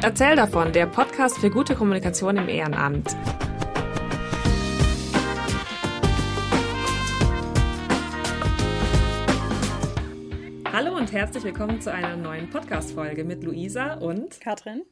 Erzähl davon, der Podcast für gute Kommunikation im Ehrenamt. Hallo und herzlich willkommen zu einer neuen Podcast-Folge mit Luisa und Katrin.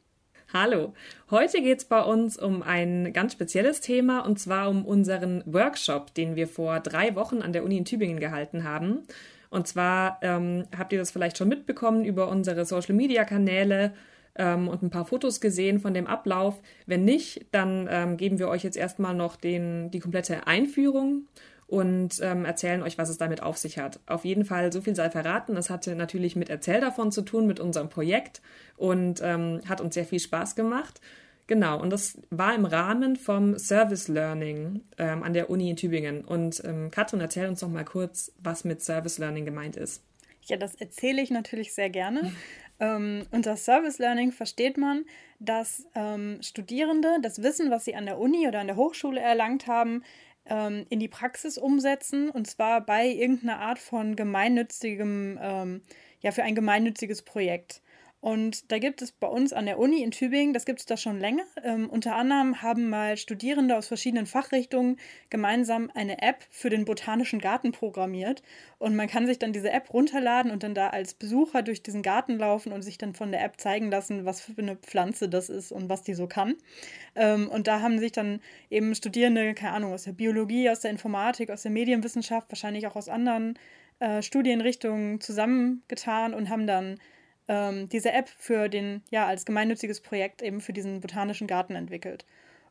Hallo. Heute geht es bei uns um ein ganz spezielles Thema und zwar um unseren Workshop, den wir vor drei Wochen an der Uni in Tübingen gehalten haben. Und zwar ähm, habt ihr das vielleicht schon mitbekommen über unsere Social-Media-Kanäle ähm, und ein paar Fotos gesehen von dem Ablauf. Wenn nicht, dann ähm, geben wir euch jetzt erstmal noch den, die komplette Einführung und ähm, erzählen euch, was es damit auf sich hat. Auf jeden Fall, so viel sei verraten. Es hatte natürlich mit Erzähl davon zu tun, mit unserem Projekt und ähm, hat uns sehr viel Spaß gemacht. Genau, und das war im Rahmen vom Service Learning ähm, an der Uni in Tübingen. Und ähm, Katrin, erzähl uns noch mal kurz, was mit Service Learning gemeint ist. Ja, das erzähle ich natürlich sehr gerne. ähm, unter Service Learning versteht man, dass ähm, Studierende das Wissen, was sie an der Uni oder an der Hochschule erlangt haben, ähm, in die Praxis umsetzen und zwar bei irgendeiner Art von gemeinnützigem, ähm, ja, für ein gemeinnütziges Projekt. Und da gibt es bei uns an der Uni in Tübingen, das gibt es da schon länger. Ähm, unter anderem haben mal Studierende aus verschiedenen Fachrichtungen gemeinsam eine App für den Botanischen Garten programmiert. Und man kann sich dann diese App runterladen und dann da als Besucher durch diesen Garten laufen und sich dann von der App zeigen lassen, was für eine Pflanze das ist und was die so kann. Ähm, und da haben sich dann eben Studierende, keine Ahnung, aus der Biologie, aus der Informatik, aus der Medienwissenschaft, wahrscheinlich auch aus anderen äh, Studienrichtungen zusammengetan und haben dann ähm, diese App für den, ja, als gemeinnütziges Projekt eben für diesen botanischen Garten entwickelt.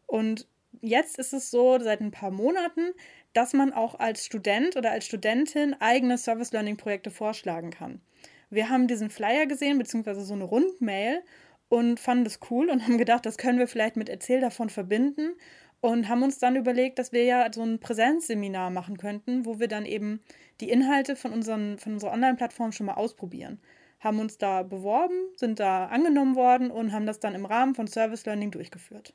Und jetzt ist es so, seit ein paar Monaten, dass man auch als Student oder als Studentin eigene Service Learning Projekte vorschlagen kann. Wir haben diesen Flyer gesehen, beziehungsweise so eine Rundmail und fanden das cool und haben gedacht, das können wir vielleicht mit Erzähl davon verbinden und haben uns dann überlegt, dass wir ja so ein Präsenzseminar machen könnten, wo wir dann eben die Inhalte von, unseren, von unserer Online-Plattform schon mal ausprobieren haben uns da beworben, sind da angenommen worden und haben das dann im Rahmen von Service Learning durchgeführt.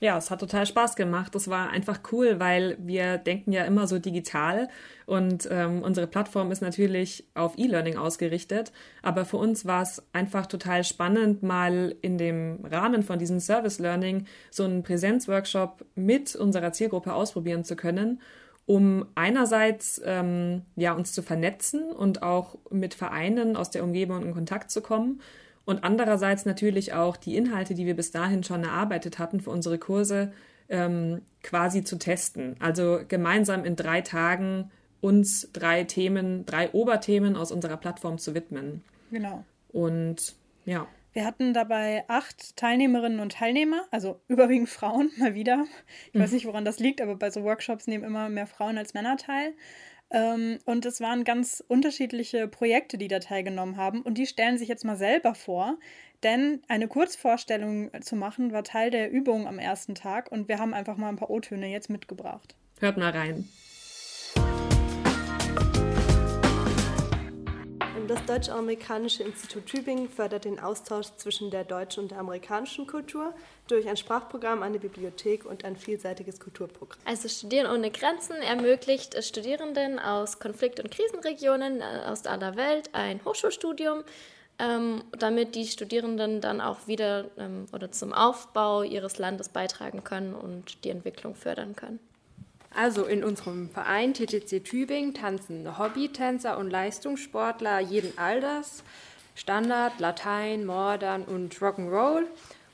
Ja, es hat total Spaß gemacht. Das war einfach cool, weil wir denken ja immer so digital und ähm, unsere Plattform ist natürlich auf E-Learning ausgerichtet. Aber für uns war es einfach total spannend, mal in dem Rahmen von diesem Service Learning so einen Präsenzworkshop mit unserer Zielgruppe ausprobieren zu können um einerseits ähm, ja, uns zu vernetzen und auch mit Vereinen aus der Umgebung in Kontakt zu kommen und andererseits natürlich auch die Inhalte, die wir bis dahin schon erarbeitet hatten für unsere Kurse, ähm, quasi zu testen. Also gemeinsam in drei Tagen uns drei Themen, drei Oberthemen aus unserer Plattform zu widmen. Genau. Und ja. Wir hatten dabei acht Teilnehmerinnen und Teilnehmer, also überwiegend Frauen, mal wieder. Ich mhm. weiß nicht, woran das liegt, aber bei so Workshops nehmen immer mehr Frauen als Männer teil. Ähm, und es waren ganz unterschiedliche Projekte, die da teilgenommen haben. Und die stellen sich jetzt mal selber vor. Denn eine Kurzvorstellung zu machen war Teil der Übung am ersten Tag. Und wir haben einfach mal ein paar O-Töne jetzt mitgebracht. Hört mal rein. Das Deutsch-Amerikanische Institut Tübingen fördert den Austausch zwischen der deutschen und der amerikanischen Kultur durch ein Sprachprogramm, eine Bibliothek und ein vielseitiges Kulturprogramm. Also Studieren ohne Grenzen ermöglicht Studierenden aus Konflikt- und Krisenregionen äh, aus aller Welt ein Hochschulstudium, ähm, damit die Studierenden dann auch wieder ähm, oder zum Aufbau ihres Landes beitragen können und die Entwicklung fördern können. Also in unserem Verein TTC Tübingen tanzen Hobbytänzer und Leistungssportler jeden Alters, Standard, Latein, Modern und Rock'n'Roll,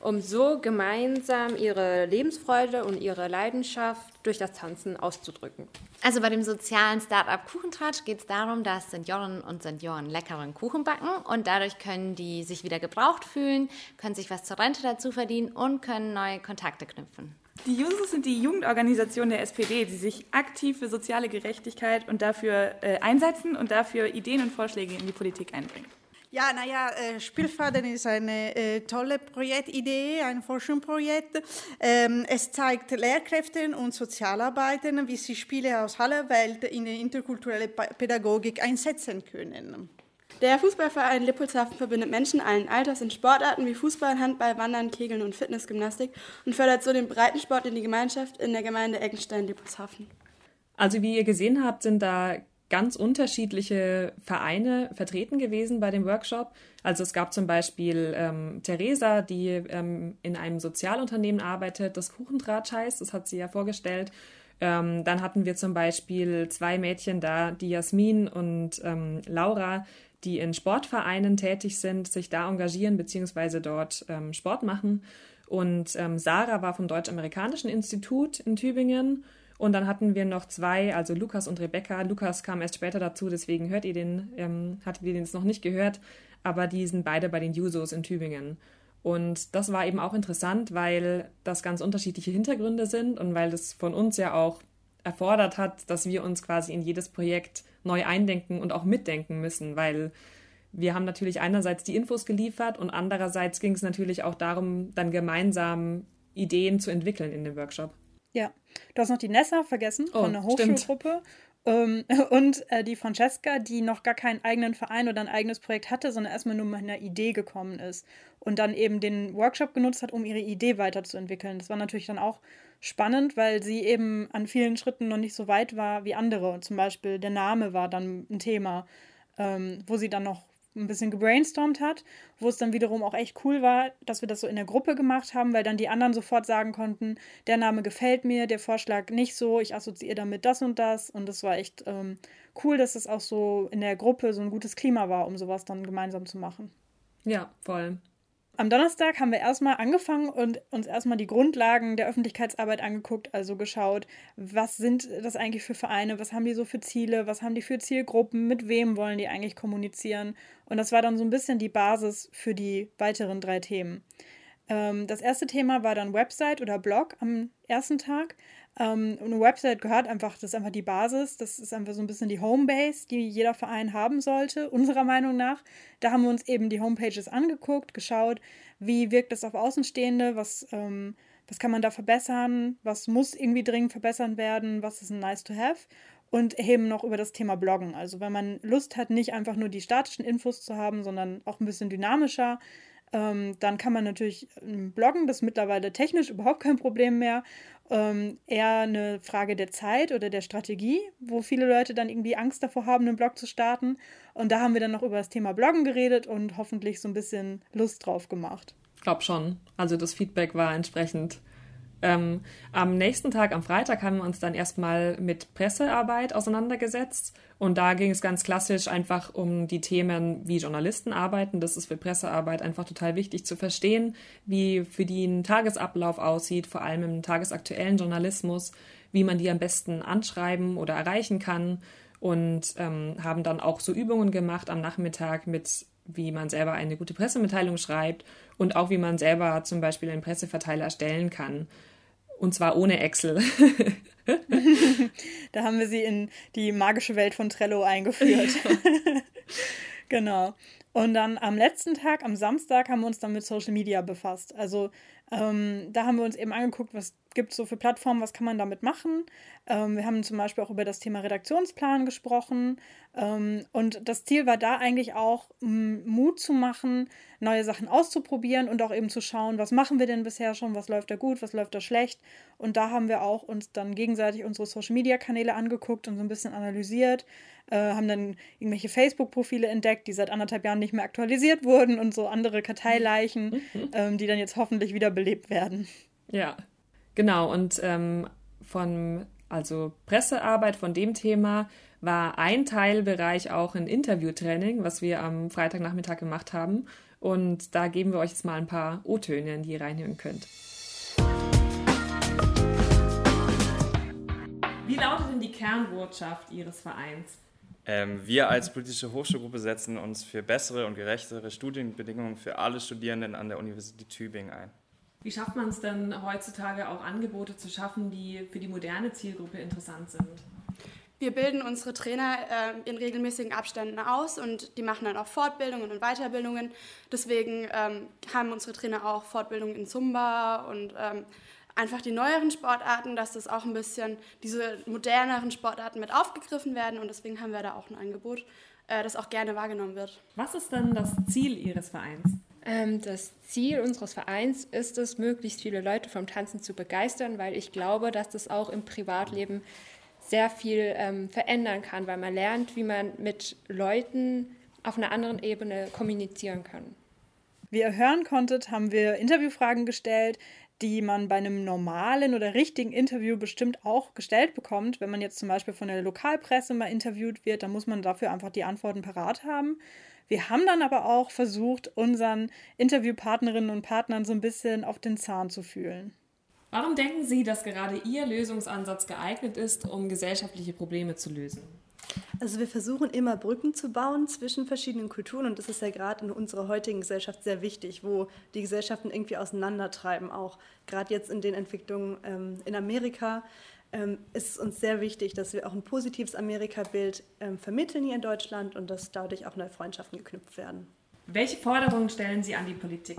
um so gemeinsam ihre Lebensfreude und ihre Leidenschaft durch das Tanzen auszudrücken. Also bei dem sozialen Startup Kuchentratsch geht es darum, dass Senioren und Senioren leckeren Kuchen backen und dadurch können die sich wieder gebraucht fühlen, können sich was zur Rente dazu verdienen und können neue Kontakte knüpfen. Die Jusos sind die Jugendorganisation der SPD, die sich aktiv für soziale Gerechtigkeit und dafür äh, einsetzen und dafür Ideen und Vorschläge in die Politik einbringen. Ja, naja, äh, Spielfaden ist eine äh, tolle Projektidee, ein Forschungsprojekt. Ähm, es zeigt Lehrkräften und Sozialarbeitern, wie sie Spiele aus aller Welt in die interkulturelle Pädagogik einsetzen können. Der Fußballverein Lippolshafen verbindet Menschen allen Alters in Sportarten wie Fußball, Handball, Wandern, Kegeln und Fitnessgymnastik und fördert so den Breitensport in die Gemeinschaft in der Gemeinde Eckenstein-Lippolshafen. Also wie ihr gesehen habt, sind da ganz unterschiedliche Vereine vertreten gewesen bei dem Workshop. Also es gab zum Beispiel ähm, Theresa, die ähm, in einem Sozialunternehmen arbeitet, das Kuchentratsch heißt, das hat sie ja vorgestellt. Ähm, dann hatten wir zum Beispiel zwei Mädchen da, die Jasmin und ähm, Laura, die in Sportvereinen tätig sind, sich da engagieren bzw. dort ähm, Sport machen. Und ähm, Sarah war vom Deutsch-Amerikanischen Institut in Tübingen. Und dann hatten wir noch zwei, also Lukas und Rebecca. Lukas kam erst später dazu, deswegen hört ihr den, ähm, hattet ihr den jetzt noch nicht gehört. Aber die sind beide bei den Jusos in Tübingen. Und das war eben auch interessant, weil das ganz unterschiedliche Hintergründe sind und weil das von uns ja auch erfordert hat, dass wir uns quasi in jedes Projekt neu eindenken und auch mitdenken müssen, weil wir haben natürlich einerseits die Infos geliefert und andererseits ging es natürlich auch darum, dann gemeinsam Ideen zu entwickeln in dem Workshop. Ja, du hast noch die Nessa vergessen oh, von der Hochschulgruppe ähm, und äh, die Francesca, die noch gar keinen eigenen Verein oder ein eigenes Projekt hatte, sondern erstmal nur mit einer Idee gekommen ist und dann eben den Workshop genutzt hat, um ihre Idee weiterzuentwickeln. Das war natürlich dann auch spannend, weil sie eben an vielen Schritten noch nicht so weit war wie andere. Zum Beispiel der Name war dann ein Thema, ähm, wo sie dann noch ein bisschen gebrainstormt hat, wo es dann wiederum auch echt cool war, dass wir das so in der Gruppe gemacht haben, weil dann die anderen sofort sagen konnten, der Name gefällt mir, der Vorschlag nicht so, ich assoziiere damit das und das und das war echt ähm, cool, dass es auch so in der Gruppe so ein gutes Klima war, um sowas dann gemeinsam zu machen. Ja, voll. Am Donnerstag haben wir erstmal angefangen und uns erstmal die Grundlagen der Öffentlichkeitsarbeit angeguckt, also geschaut, was sind das eigentlich für Vereine, was haben die so für Ziele, was haben die für Zielgruppen, mit wem wollen die eigentlich kommunizieren. Und das war dann so ein bisschen die Basis für die weiteren drei Themen. Ähm, das erste Thema war dann Website oder Blog am ersten Tag. Ähm, eine Website gehört einfach, das ist einfach die Basis, das ist einfach so ein bisschen die Homebase, die jeder Verein haben sollte, unserer Meinung nach. Da haben wir uns eben die Homepages angeguckt, geschaut, wie wirkt das auf Außenstehende, was, ähm, was kann man da verbessern, was muss irgendwie dringend verbessert werden, was ist ein nice to have und eben noch über das Thema Bloggen. Also wenn man Lust hat, nicht einfach nur die statischen Infos zu haben, sondern auch ein bisschen dynamischer, ähm, dann kann man natürlich ähm, bloggen, das ist mittlerweile technisch überhaupt kein Problem mehr ähm, eher eine Frage der Zeit oder der Strategie, wo viele Leute dann irgendwie Angst davor haben, einen Blog zu starten. Und da haben wir dann noch über das Thema Bloggen geredet und hoffentlich so ein bisschen Lust drauf gemacht. Ich glaube schon. Also das Feedback war entsprechend ähm, am nächsten Tag, am Freitag, haben wir uns dann erstmal mit Pressearbeit auseinandergesetzt. Und da ging es ganz klassisch einfach um die Themen, wie Journalisten arbeiten. Das ist für Pressearbeit einfach total wichtig zu verstehen, wie für die ein Tagesablauf aussieht, vor allem im tagesaktuellen Journalismus, wie man die am besten anschreiben oder erreichen kann. Und ähm, haben dann auch so Übungen gemacht am Nachmittag mit wie man selber eine gute Pressemitteilung schreibt und auch wie man selber zum Beispiel einen Presseverteiler erstellen kann. Und zwar ohne Excel. da haben wir sie in die magische Welt von Trello eingeführt. genau. Und dann am letzten Tag, am Samstag, haben wir uns dann mit Social Media befasst. Also ähm, da haben wir uns eben angeguckt, was gibt es so für Plattformen, was kann man damit machen. Ähm, wir haben zum Beispiel auch über das Thema Redaktionsplan gesprochen. Ähm, und das Ziel war da eigentlich auch, Mut zu machen, neue Sachen auszuprobieren und auch eben zu schauen, was machen wir denn bisher schon, was läuft da gut, was läuft da schlecht. Und da haben wir auch uns dann gegenseitig unsere Social-Media-Kanäle angeguckt und so ein bisschen analysiert, äh, haben dann irgendwelche Facebook-Profile entdeckt, die seit anderthalb Jahren nicht mehr aktualisiert wurden und so andere Karteileichen, ähm, die dann jetzt hoffentlich wiederbelebt werden. Ja, genau. Und ähm, von also Pressearbeit von dem Thema war ein Teilbereich auch ein Interviewtraining, was wir am Freitagnachmittag gemacht haben. Und da geben wir euch jetzt mal ein paar O-Töne, die ihr reinhören könnt. Wie lautet denn die Kernbotschaft Ihres Vereins? Ähm, wir als politische Hochschulgruppe setzen uns für bessere und gerechtere Studienbedingungen für alle Studierenden an der Universität Tübingen ein. Wie schafft man es denn heutzutage auch Angebote zu schaffen, die für die moderne Zielgruppe interessant sind? Wir bilden unsere Trainer äh, in regelmäßigen Abständen aus und die machen dann auch Fortbildungen und Weiterbildungen. Deswegen ähm, haben unsere Trainer auch Fortbildungen in Zumba und ähm, einfach die neueren Sportarten, dass das auch ein bisschen diese moderneren Sportarten mit aufgegriffen werden und deswegen haben wir da auch ein Angebot, äh, das auch gerne wahrgenommen wird. Was ist denn das Ziel Ihres Vereins? Ähm, das Ziel unseres Vereins ist es, möglichst viele Leute vom Tanzen zu begeistern, weil ich glaube, dass das auch im Privatleben sehr viel ähm, verändern kann, weil man lernt, wie man mit Leuten auf einer anderen Ebene kommunizieren kann. Wie ihr hören konntet, haben wir Interviewfragen gestellt, die man bei einem normalen oder richtigen Interview bestimmt auch gestellt bekommt. Wenn man jetzt zum Beispiel von der Lokalpresse mal interviewt wird, dann muss man dafür einfach die Antworten parat haben. Wir haben dann aber auch versucht, unseren Interviewpartnerinnen und Partnern so ein bisschen auf den Zahn zu fühlen. Warum denken Sie, dass gerade Ihr Lösungsansatz geeignet ist, um gesellschaftliche Probleme zu lösen? Also wir versuchen immer Brücken zu bauen zwischen verschiedenen Kulturen und das ist ja gerade in unserer heutigen Gesellschaft sehr wichtig, wo die Gesellschaften irgendwie auseinandertreiben, auch gerade jetzt in den Entwicklungen ähm, in Amerika. Ähm, ist es uns sehr wichtig, dass wir auch ein positives Amerika-Bild ähm, vermitteln hier in Deutschland und dass dadurch auch neue Freundschaften geknüpft werden. Welche Forderungen stellen Sie an die Politik?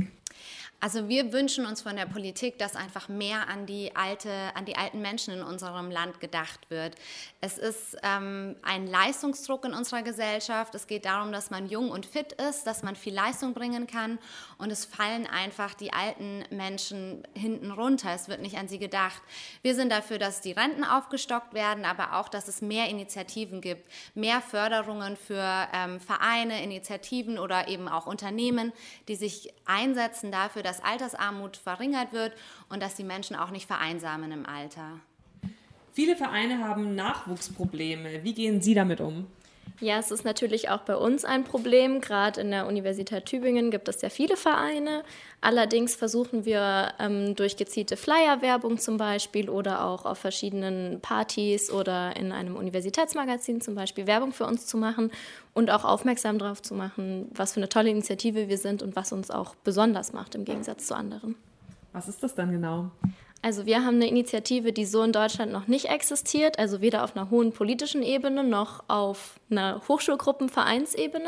Also wir wünschen uns von der Politik, dass einfach mehr an die, alte, an die alten Menschen in unserem Land gedacht wird. Es ist ähm, ein Leistungsdruck in unserer Gesellschaft. Es geht darum, dass man jung und fit ist, dass man viel Leistung bringen kann. Und es fallen einfach die alten Menschen hinten runter. Es wird nicht an sie gedacht. Wir sind dafür, dass die Renten aufgestockt werden, aber auch, dass es mehr Initiativen gibt, mehr Förderungen für ähm, Vereine, Initiativen oder eben auch Unternehmen, die sich einsetzen dafür, dass dass Altersarmut verringert wird und dass die Menschen auch nicht vereinsamen im Alter. Viele Vereine haben Nachwuchsprobleme. Wie gehen Sie damit um? Ja, es ist natürlich auch bei uns ein Problem. Gerade in der Universität Tübingen gibt es sehr viele Vereine. Allerdings versuchen wir ähm, durch gezielte Flyer-Werbung zum Beispiel oder auch auf verschiedenen Partys oder in einem Universitätsmagazin zum Beispiel Werbung für uns zu machen und auch aufmerksam darauf zu machen, was für eine tolle Initiative wir sind und was uns auch besonders macht im Gegensatz zu anderen. Was ist das dann genau? Also wir haben eine Initiative, die so in Deutschland noch nicht existiert, also weder auf einer hohen politischen Ebene noch auf einer Hochschulgruppenvereinsebene,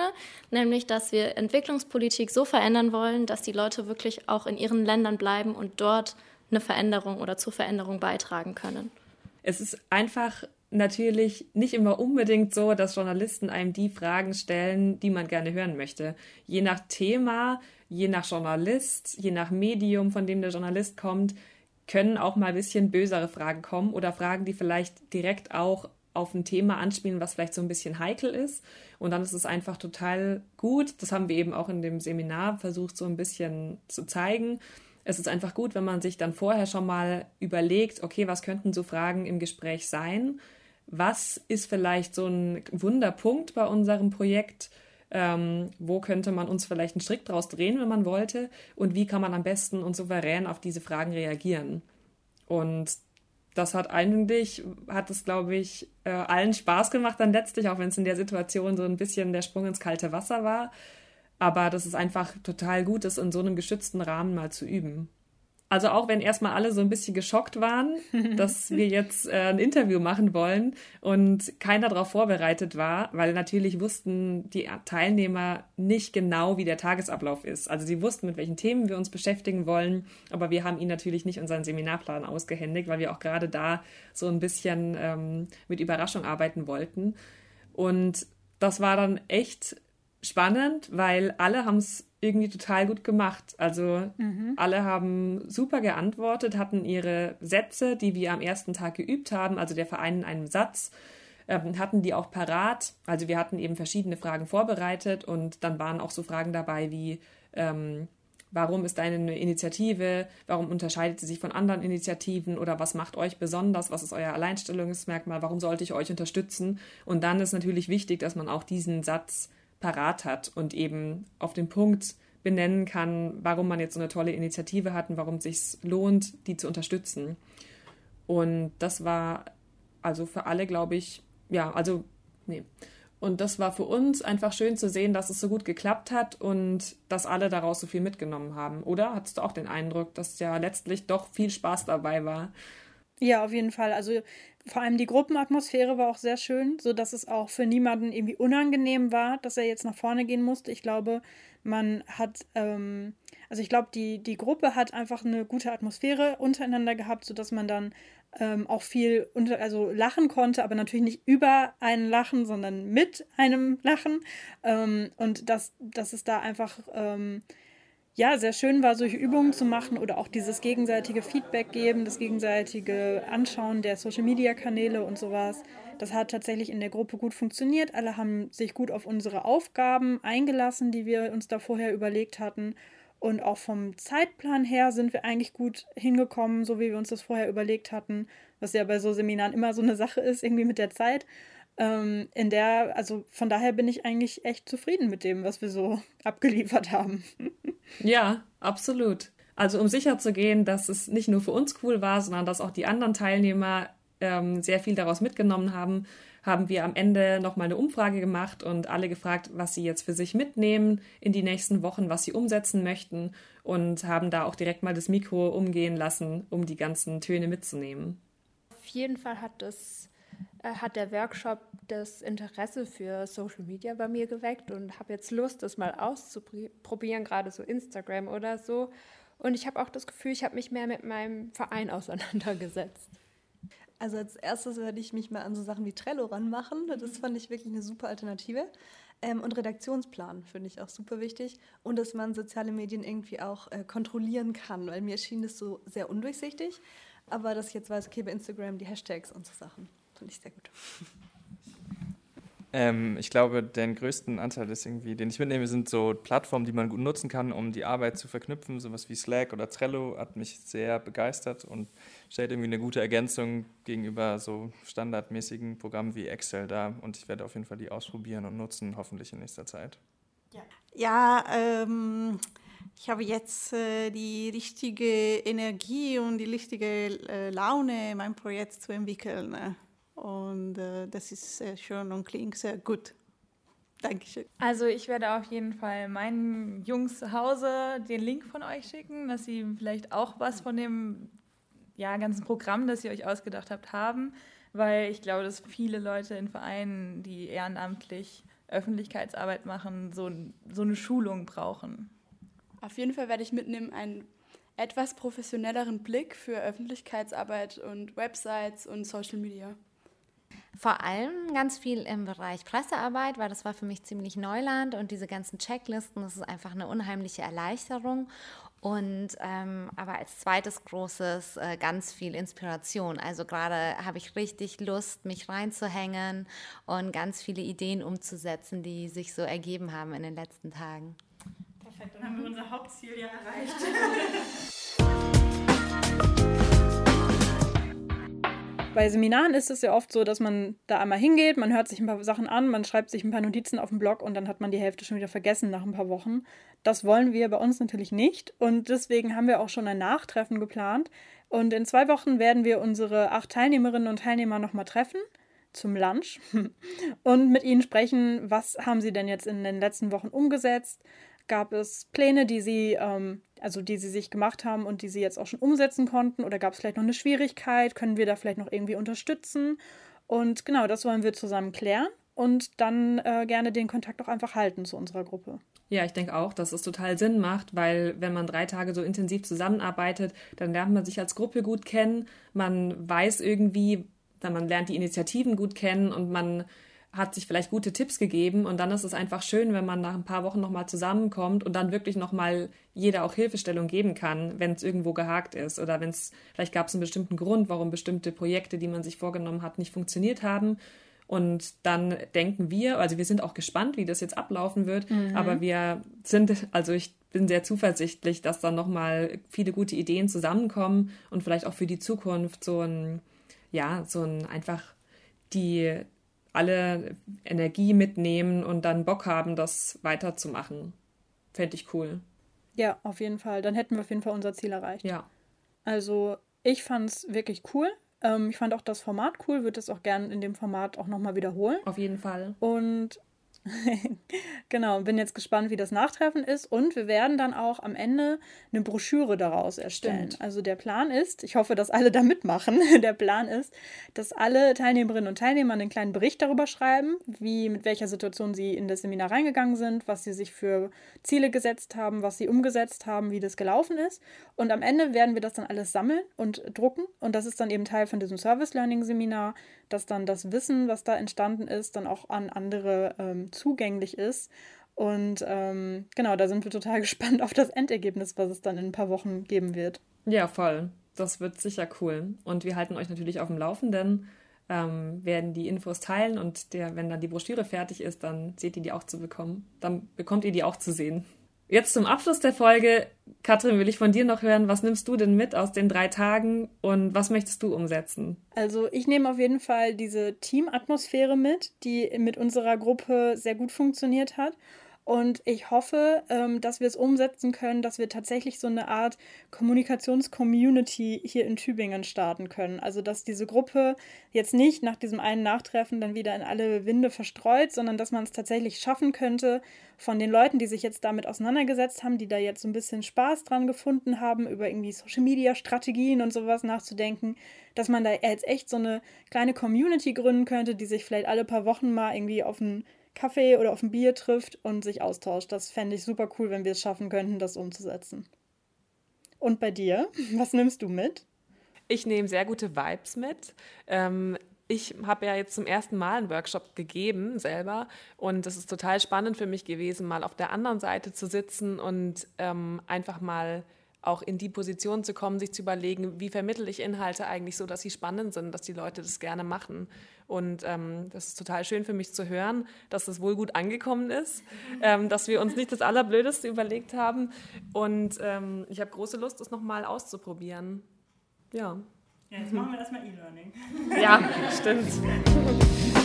nämlich dass wir Entwicklungspolitik so verändern wollen, dass die Leute wirklich auch in ihren Ländern bleiben und dort eine Veränderung oder zur Veränderung beitragen können. Es ist einfach natürlich nicht immer unbedingt so, dass Journalisten einem die Fragen stellen, die man gerne hören möchte. Je nach Thema, je nach Journalist, je nach Medium, von dem der Journalist kommt, können auch mal ein bisschen bösere Fragen kommen oder Fragen, die vielleicht direkt auch auf ein Thema anspielen, was vielleicht so ein bisschen heikel ist. Und dann ist es einfach total gut. Das haben wir eben auch in dem Seminar versucht, so ein bisschen zu zeigen. Es ist einfach gut, wenn man sich dann vorher schon mal überlegt, okay, was könnten so Fragen im Gespräch sein? Was ist vielleicht so ein Wunderpunkt bei unserem Projekt? Ähm, wo könnte man uns vielleicht einen Strick draus drehen, wenn man wollte? Und wie kann man am besten und souverän auf diese Fragen reagieren? Und das hat eigentlich, hat es, glaube ich, äh, allen Spaß gemacht dann letztlich, auch wenn es in der Situation so ein bisschen der Sprung ins kalte Wasser war. Aber das ist einfach total gut, das in so einem geschützten Rahmen mal zu üben. Also auch wenn erstmal alle so ein bisschen geschockt waren, dass wir jetzt äh, ein Interview machen wollen und keiner darauf vorbereitet war, weil natürlich wussten die Teilnehmer nicht genau, wie der Tagesablauf ist. Also sie wussten, mit welchen Themen wir uns beschäftigen wollen, aber wir haben ihnen natürlich nicht unseren Seminarplan ausgehändigt, weil wir auch gerade da so ein bisschen ähm, mit Überraschung arbeiten wollten. Und das war dann echt spannend, weil alle haben es irgendwie total gut gemacht. Also mhm. alle haben super geantwortet, hatten ihre Sätze, die wir am ersten Tag geübt haben, also der Verein in einem Satz, ähm, hatten die auch parat. Also wir hatten eben verschiedene Fragen vorbereitet und dann waren auch so Fragen dabei wie, ähm, warum ist eine Initiative, warum unterscheidet sie sich von anderen Initiativen oder was macht euch besonders, was ist euer Alleinstellungsmerkmal, warum sollte ich euch unterstützen? Und dann ist natürlich wichtig, dass man auch diesen Satz parat hat und eben auf den Punkt benennen kann, warum man jetzt so eine tolle Initiative hat und warum es sich lohnt, die zu unterstützen. Und das war also für alle, glaube ich, ja, also, nee. Und das war für uns einfach schön zu sehen, dass es so gut geklappt hat und dass alle daraus so viel mitgenommen haben. Oder hattest du auch den Eindruck, dass ja letztlich doch viel Spaß dabei war? Ja, auf jeden Fall. Also vor allem die Gruppenatmosphäre war auch sehr schön, so dass es auch für niemanden irgendwie unangenehm war, dass er jetzt nach vorne gehen musste. Ich glaube, man hat, ähm, also ich glaube, die, die Gruppe hat einfach eine gute Atmosphäre untereinander gehabt, sodass man dann ähm, auch viel unter, also lachen konnte, aber natürlich nicht über einen Lachen, sondern mit einem Lachen. Ähm, und dass, dass es da einfach ähm, ja, sehr schön war, solche Übungen zu machen oder auch dieses gegenseitige Feedback geben, das gegenseitige Anschauen der Social-Media-Kanäle und sowas. Das hat tatsächlich in der Gruppe gut funktioniert. Alle haben sich gut auf unsere Aufgaben eingelassen, die wir uns da vorher überlegt hatten. Und auch vom Zeitplan her sind wir eigentlich gut hingekommen, so wie wir uns das vorher überlegt hatten, was ja bei so Seminaren immer so eine Sache ist, irgendwie mit der Zeit. Ähm, in der, also von daher bin ich eigentlich echt zufrieden mit dem, was wir so abgeliefert haben. Ja, absolut. Also um sicher zu gehen, dass es nicht nur für uns cool war, sondern dass auch die anderen Teilnehmer ähm, sehr viel daraus mitgenommen haben, haben wir am Ende nochmal eine Umfrage gemacht und alle gefragt, was sie jetzt für sich mitnehmen in die nächsten Wochen, was sie umsetzen möchten und haben da auch direkt mal das Mikro umgehen lassen, um die ganzen Töne mitzunehmen. Auf jeden Fall hat das äh, hat der Workshop das Interesse für Social Media bei mir geweckt und habe jetzt Lust, das mal auszuprobieren, gerade so Instagram oder so. Und ich habe auch das Gefühl, ich habe mich mehr mit meinem Verein auseinandergesetzt. Also als erstes werde ich mich mal an so Sachen wie Trello ranmachen. Das fand ich wirklich eine super Alternative. Ähm, und Redaktionsplan finde ich auch super wichtig. Und dass man soziale Medien irgendwie auch äh, kontrollieren kann, weil mir schien das so sehr undurchsichtig. Aber dass ich jetzt weiß, okay, bei Instagram die Hashtags und so Sachen. Finde ich sehr gut. Ähm, ich glaube, den größten Anteil ist irgendwie, den ich mitnehme, sind so Plattformen, die man gut nutzen kann, um die Arbeit zu verknüpfen. Sowas wie Slack oder Trello hat mich sehr begeistert und stellt irgendwie eine gute Ergänzung gegenüber so standardmäßigen Programmen wie Excel dar. Und ich werde auf jeden Fall die ausprobieren und nutzen, hoffentlich in nächster Zeit. Ja, ja ähm, ich habe jetzt äh, die richtige Energie und die richtige äh, Laune, mein Projekt zu entwickeln. Und äh, das ist sehr schön und klingt sehr gut. Dankeschön. Also ich werde auf jeden Fall meinen Jungs zu Hause den Link von euch schicken, dass sie vielleicht auch was von dem ja, ganzen Programm, das ihr euch ausgedacht habt, haben, weil ich glaube, dass viele Leute in Vereinen, die ehrenamtlich Öffentlichkeitsarbeit machen, so, so eine Schulung brauchen. Auf jeden Fall werde ich mitnehmen einen etwas professionelleren Blick für Öffentlichkeitsarbeit und Websites und Social Media. Vor allem ganz viel im Bereich Pressearbeit, weil das war für mich ziemlich Neuland und diese ganzen Checklisten, das ist einfach eine unheimliche Erleichterung. Und ähm, aber als zweites großes äh, ganz viel Inspiration. Also gerade habe ich richtig Lust, mich reinzuhängen und ganz viele Ideen umzusetzen, die sich so ergeben haben in den letzten Tagen. Perfekt, dann haben wir unser Hauptziel ja erreicht. Bei Seminaren ist es ja oft so, dass man da einmal hingeht, man hört sich ein paar Sachen an, man schreibt sich ein paar Notizen auf den Blog und dann hat man die Hälfte schon wieder vergessen nach ein paar Wochen. Das wollen wir bei uns natürlich nicht und deswegen haben wir auch schon ein Nachtreffen geplant. Und in zwei Wochen werden wir unsere acht Teilnehmerinnen und Teilnehmer nochmal treffen zum Lunch und mit ihnen sprechen, was haben sie denn jetzt in den letzten Wochen umgesetzt, Gab es Pläne, die sie, ähm, also die sie sich gemacht haben und die sie jetzt auch schon umsetzen konnten? Oder gab es vielleicht noch eine Schwierigkeit? Können wir da vielleicht noch irgendwie unterstützen? Und genau, das wollen wir zusammen klären und dann äh, gerne den Kontakt auch einfach halten zu unserer Gruppe. Ja, ich denke auch, dass es total Sinn macht, weil wenn man drei Tage so intensiv zusammenarbeitet, dann lernt man sich als Gruppe gut kennen, man weiß irgendwie, dann man lernt die Initiativen gut kennen und man hat sich vielleicht gute Tipps gegeben und dann ist es einfach schön, wenn man nach ein paar Wochen nochmal zusammenkommt und dann wirklich nochmal jeder auch Hilfestellung geben kann, wenn es irgendwo gehakt ist oder wenn es, vielleicht gab es einen bestimmten Grund, warum bestimmte Projekte, die man sich vorgenommen hat, nicht funktioniert haben. Und dann denken wir, also wir sind auch gespannt, wie das jetzt ablaufen wird, mhm. aber wir sind, also ich bin sehr zuversichtlich, dass dann nochmal viele gute Ideen zusammenkommen und vielleicht auch für die Zukunft so ein, ja, so ein einfach die, alle Energie mitnehmen und dann Bock haben, das weiterzumachen. Fände ich cool. Ja, auf jeden Fall. Dann hätten wir auf jeden Fall unser Ziel erreicht. Ja. Also ich fand es wirklich cool. Ähm, ich fand auch das Format cool, würde es auch gerne in dem Format auch nochmal wiederholen. Auf jeden Fall. Und genau, bin jetzt gespannt, wie das Nachtreffen ist. Und wir werden dann auch am Ende eine Broschüre daraus erstellen. Stimmt. Also der Plan ist, ich hoffe, dass alle da mitmachen. Der Plan ist, dass alle Teilnehmerinnen und Teilnehmer einen kleinen Bericht darüber schreiben, wie mit welcher Situation sie in das Seminar reingegangen sind, was sie sich für Ziele gesetzt haben, was sie umgesetzt haben, wie das gelaufen ist. Und am Ende werden wir das dann alles sammeln und drucken. Und das ist dann eben Teil von diesem Service Learning Seminar dass dann das Wissen, was da entstanden ist, dann auch an andere ähm, zugänglich ist. Und ähm, genau, da sind wir total gespannt auf das Endergebnis, was es dann in ein paar Wochen geben wird. Ja, voll. Das wird sicher cool. Und wir halten euch natürlich auf dem Laufenden, ähm, werden die Infos teilen und der, wenn dann die Broschüre fertig ist, dann seht ihr die auch zu bekommen. Dann bekommt ihr die auch zu sehen. Jetzt zum Abschluss der Folge, Katrin, will ich von dir noch hören, was nimmst du denn mit aus den drei Tagen und was möchtest du umsetzen? Also ich nehme auf jeden Fall diese Teamatmosphäre mit, die mit unserer Gruppe sehr gut funktioniert hat. Und ich hoffe, ähm, dass wir es umsetzen können, dass wir tatsächlich so eine Art Kommunikations-Community hier in Tübingen starten können. Also, dass diese Gruppe jetzt nicht nach diesem einen Nachtreffen dann wieder in alle Winde verstreut, sondern dass man es tatsächlich schaffen könnte, von den Leuten, die sich jetzt damit auseinandergesetzt haben, die da jetzt so ein bisschen Spaß dran gefunden haben, über irgendwie Social-Media-Strategien und sowas nachzudenken, dass man da jetzt echt so eine kleine Community gründen könnte, die sich vielleicht alle paar Wochen mal irgendwie auf ein Kaffee oder auf ein Bier trifft und sich austauscht. Das fände ich super cool, wenn wir es schaffen könnten, das umzusetzen. Und bei dir, was nimmst du mit? Ich nehme sehr gute Vibes mit. Ähm, ich habe ja jetzt zum ersten Mal einen Workshop gegeben selber und es ist total spannend für mich gewesen, mal auf der anderen Seite zu sitzen und ähm, einfach mal auch in die Position zu kommen, sich zu überlegen, wie vermittle ich Inhalte eigentlich so, dass sie spannend sind, dass die Leute das gerne machen. Und ähm, das ist total schön für mich zu hören, dass das wohl gut angekommen ist, ähm, dass wir uns nicht das Allerblödeste überlegt haben. Und ähm, ich habe große Lust, das nochmal auszuprobieren. Ja. Ja, jetzt machen wir erstmal E-Learning. Ja, stimmt.